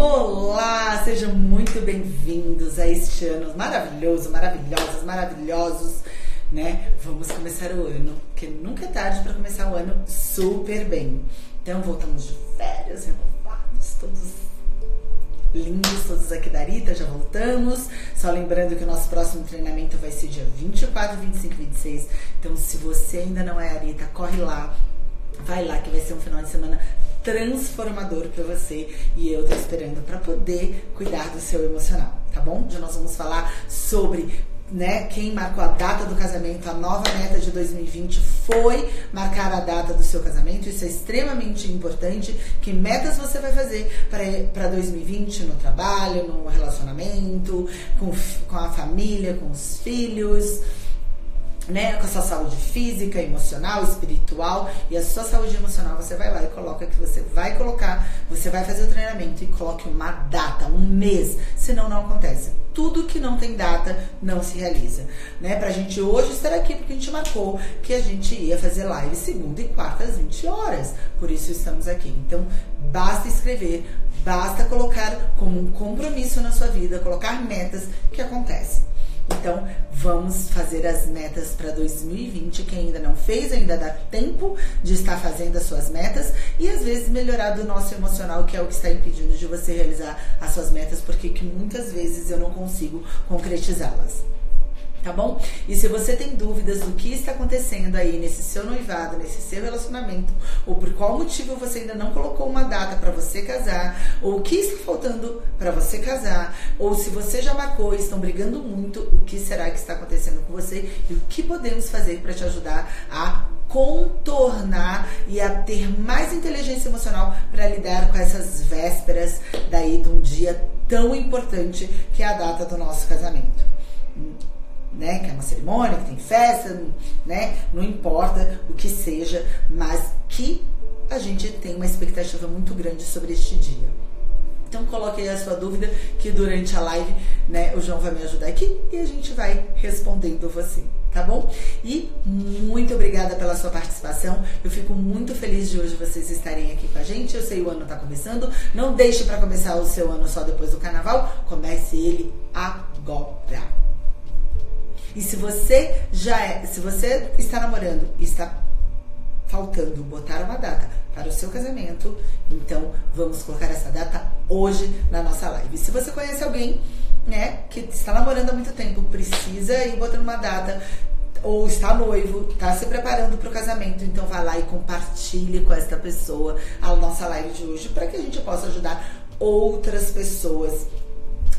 Olá, sejam muito bem-vindos a este ano maravilhoso, maravilhosos, maravilhosos, né? Vamos começar o ano, porque nunca é tarde para começar o ano super bem. Então, voltamos de férias, renovados, todos lindos, todos aqui da Rita, já voltamos. Só lembrando que o nosso próximo treinamento vai ser dia 24, 25 e 26. Então, se você ainda não é a Rita, corre lá, vai lá que vai ser um final de semana transformador para você e eu tô esperando para poder cuidar do seu emocional, tá bom? Hoje nós vamos falar sobre né, quem marcou a data do casamento, a nova meta de 2020 foi marcar a data do seu casamento. Isso é extremamente importante. Que metas você vai fazer para 2020 no trabalho, no relacionamento, com, com a família, com os filhos? Né, com a sua saúde física, emocional, espiritual e a sua saúde emocional, você vai lá e coloca que você vai colocar, você vai fazer o treinamento e coloque uma data, um mês, senão não acontece. Tudo que não tem data não se realiza, né? Pra gente hoje estar aqui porque a gente marcou que a gente ia fazer live segunda e quarta às 20 horas. Por isso estamos aqui. Então, basta escrever, basta colocar como um compromisso na sua vida, colocar metas que acontecem. Então, vamos fazer as metas para 2020. Quem ainda não fez, ainda dá tempo de estar fazendo as suas metas e às vezes melhorar do nosso emocional, que é o que está impedindo de você realizar as suas metas, porque que muitas vezes eu não consigo concretizá-las tá bom? E se você tem dúvidas do que está acontecendo aí nesse seu noivado, nesse seu relacionamento, ou por qual motivo você ainda não colocou uma data para você casar, ou o que está faltando para você casar, ou se você já marcou e estão brigando muito, o que será que está acontecendo com você e o que podemos fazer para te ajudar a contornar e a ter mais inteligência emocional para lidar com essas vésperas daí de um dia tão importante que é a data do nosso casamento né? Que é uma cerimônia, que tem festa, né? Não importa o que seja, mas que a gente tem uma expectativa muito grande sobre este dia. Então coloque aí a sua dúvida que durante a live, né, o João vai me ajudar aqui e a gente vai respondendo você, tá bom? E muito obrigada pela sua participação. Eu fico muito feliz de hoje vocês estarem aqui com a gente. Eu sei o ano está começando. Não deixe para começar o seu ano só depois do carnaval. Comece ele agora. E se você já é, se você está namorando e está faltando botar uma data para o seu casamento, então vamos colocar essa data hoje na nossa live. Se você conhece alguém, né, que está namorando há muito tempo, precisa ir botando uma data ou está noivo, está se preparando para o casamento, então vá lá e compartilhe com esta pessoa a nossa live de hoje para que a gente possa ajudar outras pessoas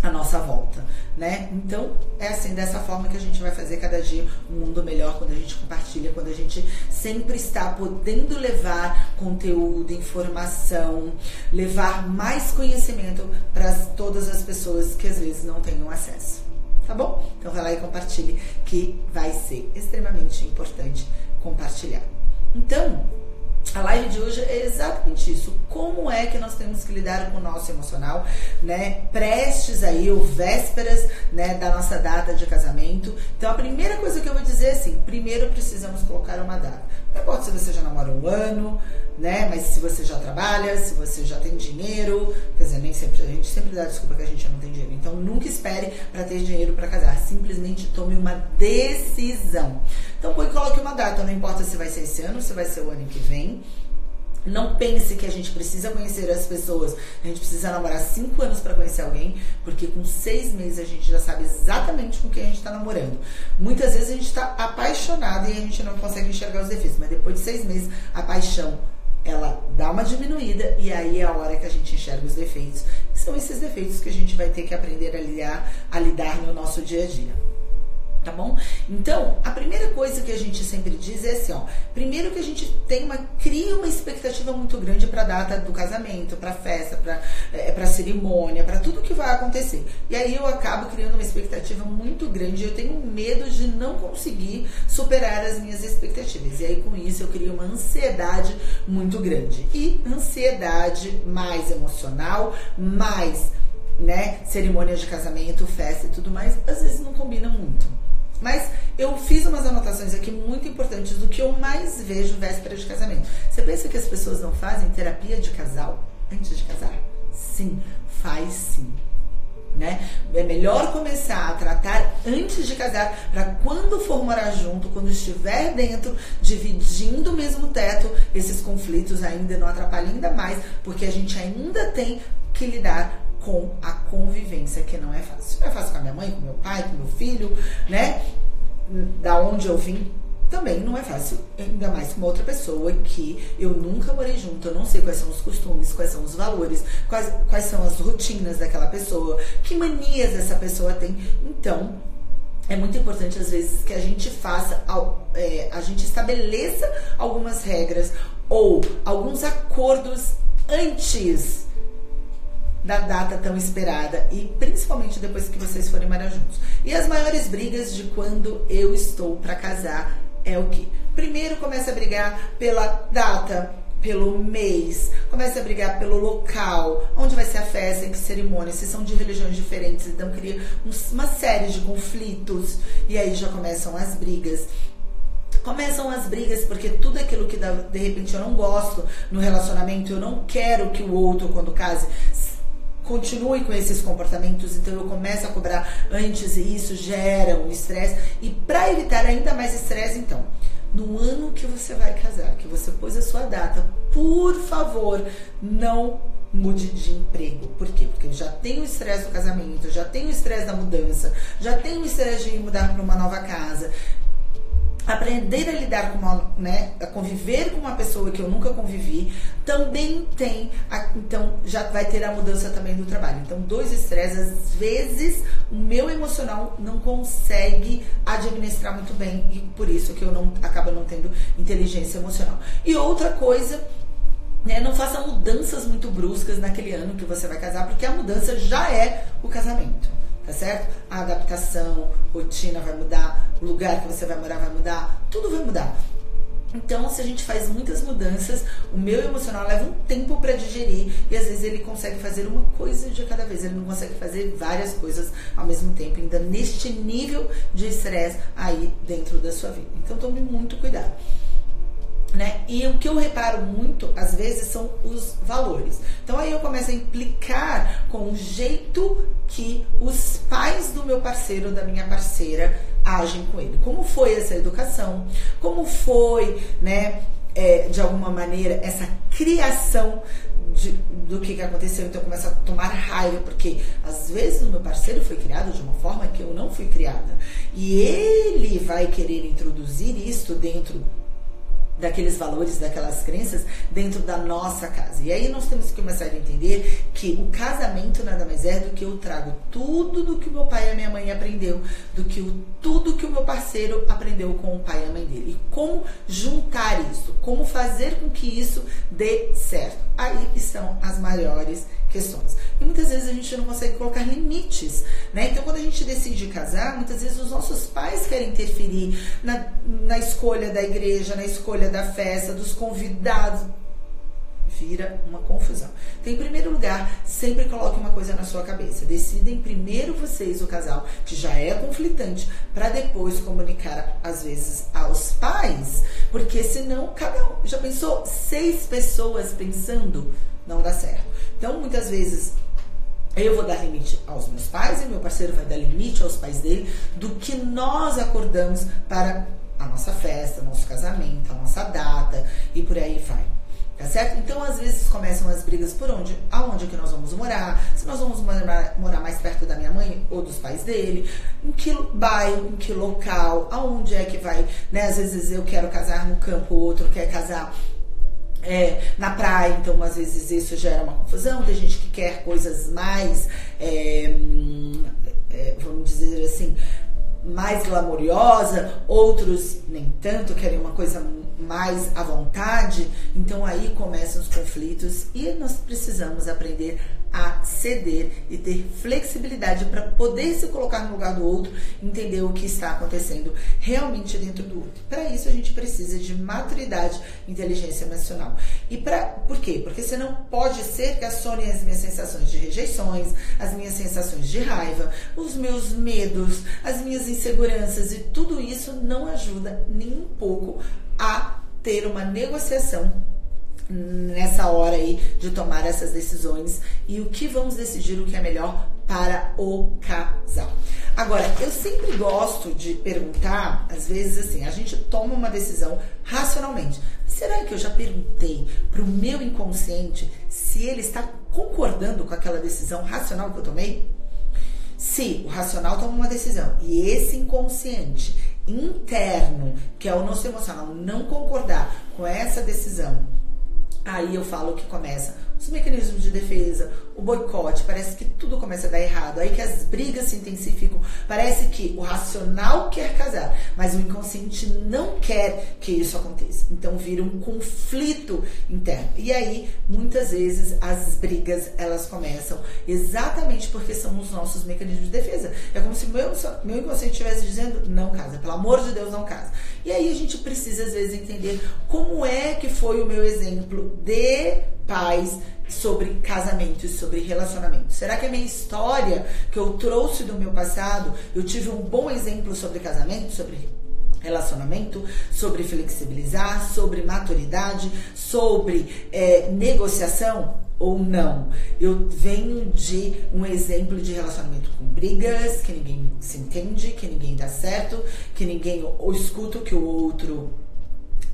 à nossa volta né? Então, é assim, dessa forma que a gente vai fazer cada dia um mundo melhor quando a gente compartilha, quando a gente sempre está podendo levar conteúdo, informação, levar mais conhecimento para todas as pessoas que às vezes não tenham acesso. Tá bom? Então vai lá e compartilhe que vai ser extremamente importante compartilhar. Então, a live de hoje é exatamente isso. Como é que nós temos que lidar com o nosso emocional, né? Prestes aí, ou vésperas, né, da nossa data de casamento. Então, a primeira coisa que eu vou dizer é assim: primeiro precisamos colocar uma data. Não importa se você já namora um ano, né? Mas se você já trabalha, se você já tem dinheiro, quer dizer, nem sempre a gente sempre dá desculpa que a gente não tem dinheiro. Então, nunca espere para ter dinheiro para casar. Simplesmente tome uma decisão. Então, põe coloque uma data. Não importa se vai ser esse ano, se vai ser o ano que vem. Não pense que a gente precisa conhecer as pessoas, a gente precisa namorar cinco anos para conhecer alguém, porque com seis meses a gente já sabe exatamente com quem a gente está namorando. Muitas vezes a gente está apaixonado e a gente não consegue enxergar os defeitos, mas depois de seis meses a paixão ela dá uma diminuída e aí é a hora que a gente enxerga os defeitos. são esses defeitos que a gente vai ter que aprender a lidar, a lidar no nosso dia a dia tá bom? Então, a primeira coisa que a gente sempre diz é assim, ó, primeiro que a gente tem uma cria uma expectativa muito grande para a data do casamento, para festa, para é, para cerimônia, para tudo que vai acontecer. E aí eu acabo criando uma expectativa muito grande, eu tenho medo de não conseguir superar as minhas expectativas. E aí com isso eu crio uma ansiedade muito grande. E ansiedade mais emocional, mais né, cerimônias de casamento, festa e tudo mais, às vezes não combinam muito. Mas eu fiz umas anotações aqui muito importantes do que eu mais vejo véspera de casamento. Você pensa que as pessoas não fazem terapia de casal antes de casar? Sim, Faz sim. Né? É melhor começar a tratar antes de casar, para quando for morar junto, quando estiver dentro, dividindo o mesmo teto, esses conflitos ainda não atrapalhem ainda mais, porque a gente ainda tem que lidar com a convivência, que não é fácil. Não é fácil com a minha mãe, com meu pai, com meu filho, né? Da onde eu vim, também não é fácil, ainda mais com uma outra pessoa que eu nunca morei junto, eu não sei quais são os costumes, quais são os valores, quais, quais são as rotinas daquela pessoa, que manias essa pessoa tem. Então, é muito importante às vezes que a gente faça, é, a gente estabeleça algumas regras ou alguns acordos antes da data tão esperada e principalmente depois que vocês forem morar juntos. E as maiores brigas de quando eu estou para casar é o que? Primeiro começa a brigar pela data, pelo mês, começa a brigar pelo local, onde vai ser a festa, em que cerimônia, se são de religiões diferentes, então cria uma série de conflitos e aí já começam as brigas. Começam as brigas porque tudo aquilo que de repente eu não gosto no relacionamento, eu não quero que o outro, quando case, continue com esses comportamentos, então eu começo a cobrar antes e isso gera um estresse. E para evitar ainda mais estresse, então, no ano que você vai casar, que você pôs a sua data, por favor, não mude de emprego. Por quê? Porque já tenho o estresse do casamento, já tenho o estresse da mudança, já tenho o estresse de mudar para uma nova casa, aprender a lidar com uma, né, a conviver com uma pessoa que eu nunca convivi, também tem, a, então já vai ter a mudança também do trabalho. Então, dois estresses, às vezes o meu emocional não consegue administrar muito bem e por isso que eu não acaba não tendo inteligência emocional. E outra coisa né, não faça mudanças muito bruscas naquele ano que você vai casar, porque a mudança já é o casamento tá certo? A adaptação, rotina vai mudar, o lugar que você vai morar vai mudar, tudo vai mudar. Então, se a gente faz muitas mudanças, o meu emocional leva um tempo para digerir e às vezes ele consegue fazer uma coisa de cada vez, ele não consegue fazer várias coisas ao mesmo tempo, ainda neste nível de estresse aí dentro da sua vida. Então, tome muito cuidado. Né? E o que eu reparo muito, às vezes, são os valores. Então aí eu começo a implicar com o jeito que os pais do meu parceiro, da minha parceira, agem com ele. Como foi essa educação? Como foi, né, é, de alguma maneira, essa criação de, do que, que aconteceu? Então eu começo a tomar raiva, porque às vezes o meu parceiro foi criado de uma forma que eu não fui criada. E ele vai querer introduzir isso dentro daqueles valores, daquelas crenças dentro da nossa casa. E aí nós temos que começar a entender que o casamento nada mais é do que eu trago tudo do que o meu pai e a minha mãe aprendeu, do que o, tudo que o meu parceiro aprendeu com o pai e a mãe dele. E como juntar isso, como fazer com que isso dê certo. Aí estão as maiores questões. E muitas vezes a gente não consegue colocar limites, né? Então, quando a gente decide casar, muitas vezes os nossos pais querem interferir na, na escolha da igreja, na escolha da festa, dos convidados. Vira uma confusão. Então, em primeiro lugar, sempre coloque uma coisa na sua cabeça. Decidem primeiro vocês, o casal, que já é conflitante, para depois comunicar, às vezes, aos pais. Porque senão, cada um. Já pensou? Seis pessoas pensando? Não dá certo. Então, muitas vezes, eu vou dar limite aos meus pais e meu parceiro vai dar limite aos pais dele do que nós acordamos para a nossa festa, nosso casamento, a nossa data e por aí vai. Tá certo? Então, às vezes começam as brigas por onde, aonde é que nós vamos morar, se nós vamos morar, morar mais perto da minha mãe ou dos pais dele, em que bairro, em que local, aonde é que vai, né? Às vezes eu quero casar no campo, o outro quer casar é, na praia, então às vezes isso gera uma confusão. Tem gente que quer coisas mais, é, é, vamos dizer assim, mais glamourosa, outros nem tanto, querem uma coisa mais à vontade. Então aí começam os conflitos e nós precisamos aprender a ceder e ter flexibilidade para poder se colocar no lugar do outro, entender o que está acontecendo realmente dentro do outro. Para isso a gente precisa de maturidade, inteligência emocional. E para por quê? Porque senão pode ser que acione as minhas sensações de rejeições, as minhas sensações de raiva, os meus medos, as minhas inseguranças e tudo isso não ajuda nem um pouco a ter uma negociação nessa hora aí de tomar essas decisões e o que vamos decidir o que é melhor para o casal. Agora, eu sempre gosto de perguntar, às vezes assim, a gente toma uma decisão racionalmente. Será que eu já perguntei para o meu inconsciente se ele está concordando com aquela decisão racional que eu tomei? Se o racional toma uma decisão e esse inconsciente interno, que é o nosso emocional, não concordar com essa decisão, aí eu falo que começa os mecanismos de defesa, o boicote, parece que tudo começa a dar errado, aí que as brigas se intensificam, parece que o racional quer casar, mas o inconsciente não quer que isso aconteça. Então vira um conflito interno. E aí, muitas vezes, as brigas elas começam exatamente porque são os nossos mecanismos de defesa. É como se meu, meu inconsciente estivesse dizendo, não casa, pelo amor de Deus, não casa. E aí a gente precisa, às vezes, entender como é que foi o meu exemplo de pais sobre casamento e sobre relacionamento? Será que a minha história que eu trouxe do meu passado, eu tive um bom exemplo sobre casamento, sobre relacionamento, sobre flexibilizar, sobre maturidade, sobre é, negociação ou não? Eu venho de um exemplo de relacionamento com brigas, que ninguém se entende, que ninguém dá certo, que ninguém escuta o que o outro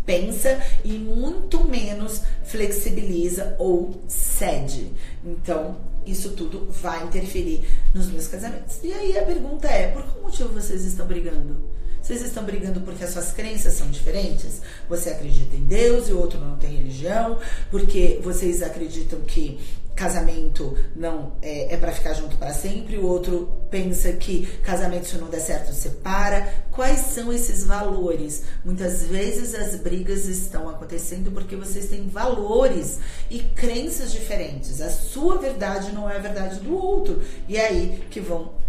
pensa e muito menos flexibiliza ou cede. Então, isso tudo vai interferir nos meus casamentos. E aí a pergunta é: por qual motivo vocês estão brigando? Vocês estão brigando porque as suas crenças são diferentes? Você acredita em Deus e o outro não tem religião? Porque vocês acreditam que casamento não é, é para ficar junto para sempre, o outro pensa que casamento se não der certo separa. Quais são esses valores? Muitas vezes as brigas estão acontecendo porque vocês têm valores e crenças diferentes. A sua verdade não é a verdade do outro. E é aí que vão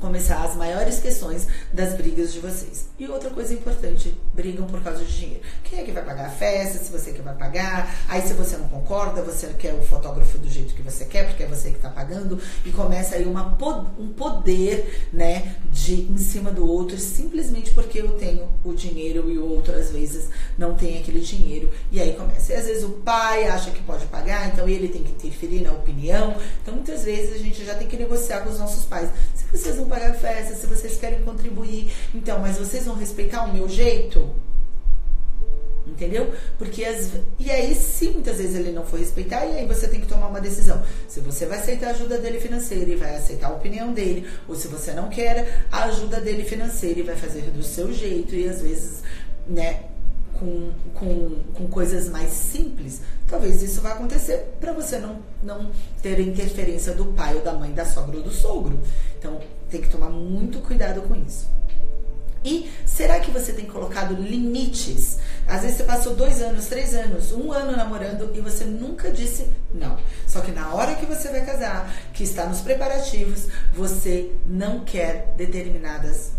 começar as maiores questões das brigas de vocês. E outra coisa importante, brigam por causa de dinheiro. Quem é que vai pagar a festa? Se você que vai pagar. Aí se você não concorda, você quer o fotógrafo do jeito que você quer, porque é você que está pagando. E começa aí uma, um poder, né, de em cima do outro, simplesmente porque eu tenho o dinheiro e o outro às vezes não tem aquele dinheiro. E aí começa. E às vezes o pai acha que pode pagar, então ele tem que interferir na opinião. Então muitas vezes a gente já tem que negociar com os nossos pais. Se vocês não pagar festa, se vocês querem contribuir, então, mas vocês vão respeitar o meu jeito? Entendeu? Porque as. E aí, se muitas vezes ele não for respeitar, e aí você tem que tomar uma decisão. Se você vai aceitar a ajuda dele financeira e vai aceitar a opinião dele, ou se você não quer a ajuda dele financeira e vai fazer do seu jeito, e às vezes, né, com, com, com coisas mais simples, talvez isso vá acontecer para você não, não ter interferência do pai ou da mãe, da sogra ou do sogro. Então, tem que tomar muito cuidado com isso. E será que você tem colocado limites? Às vezes você passou dois anos, três anos, um ano namorando e você nunca disse não. Só que na hora que você vai casar, que está nos preparativos, você não quer determinadas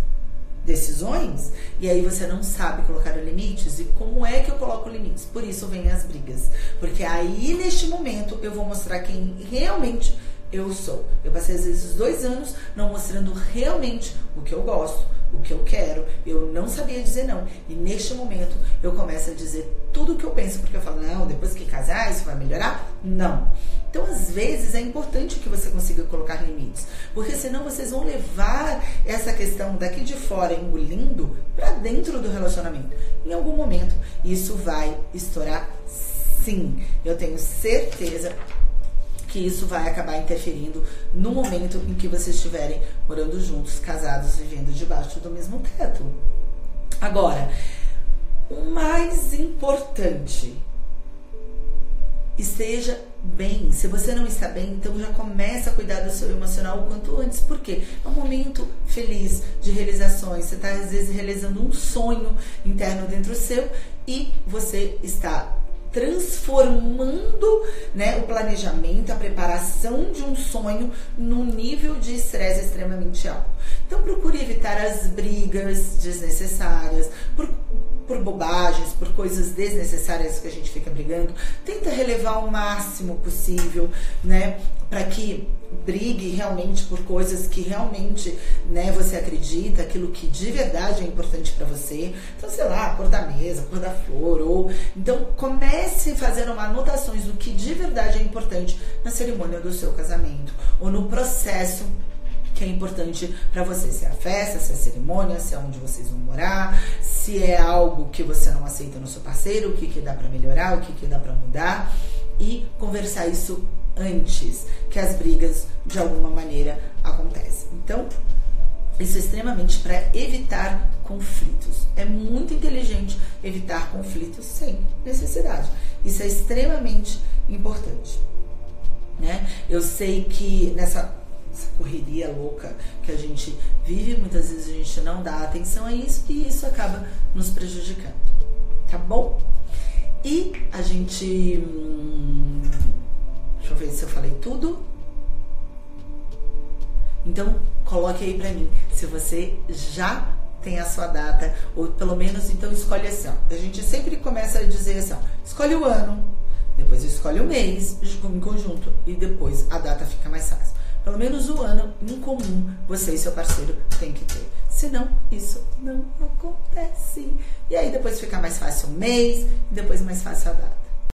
decisões e aí você não sabe colocar limites. E como é que eu coloco limites? Por isso vem as brigas. Porque aí neste momento eu vou mostrar quem realmente eu sou. Eu passei às vezes dois anos não mostrando realmente o que eu gosto, o que eu quero. Eu não sabia dizer não. E neste momento eu começo a dizer tudo o que eu penso, porque eu falo, não, depois que casar, isso vai melhorar? Não. Então, às vezes, é importante que você consiga colocar limites, porque senão vocês vão levar essa questão daqui de fora engolindo para dentro do relacionamento. Em algum momento, isso vai estourar sim. Eu tenho certeza que isso vai acabar interferindo no momento em que vocês estiverem morando juntos, casados, vivendo debaixo do mesmo teto. Agora, o mais importante, esteja bem. Se você não está bem, então já começa a cuidar do seu emocional o quanto antes. Por quê? É um momento feliz de realizações. Você está, às vezes, realizando um sonho interno dentro seu e você está transformando né, o planejamento, a preparação de um sonho num nível de estresse extremamente alto. Então procure evitar as brigas desnecessárias, por bobagens, por coisas desnecessárias que a gente fica brigando. Tenta relevar o máximo possível, né? Para que brigue realmente por coisas que realmente né, você acredita, aquilo que de verdade é importante para você. Então, sei lá, cor da mesa, cor da flor, ou então comece fazendo anotações do que de verdade é importante na cerimônia do seu casamento ou no processo que é importante para você, se é a festa, se é a cerimônia, se é onde vocês vão morar, se é algo que você não aceita no seu parceiro, o que, que dá para melhorar, o que, que dá para mudar e conversar isso antes que as brigas de alguma maneira acontecem. Então, isso é extremamente para evitar conflitos. É muito inteligente evitar conflitos sem necessidade. Isso é extremamente importante. Né? Eu sei que nessa correria louca que a gente vive, muitas vezes a gente não dá atenção a isso e isso acaba nos prejudicando. Tá bom? E a gente. Hum, deixa eu ver se eu falei tudo. Então, coloque aí pra mim se você já tem a sua data, ou pelo menos então escolhe assim. Ó. A gente sempre começa a dizer assim: ó, escolhe o ano, depois escolhe o mês em conjunto e depois a data fica mais fácil. Pelo menos o ano em comum você e seu parceiro têm que ter. Senão, isso não acontece. E aí depois fica mais fácil o mês e depois mais fácil a data.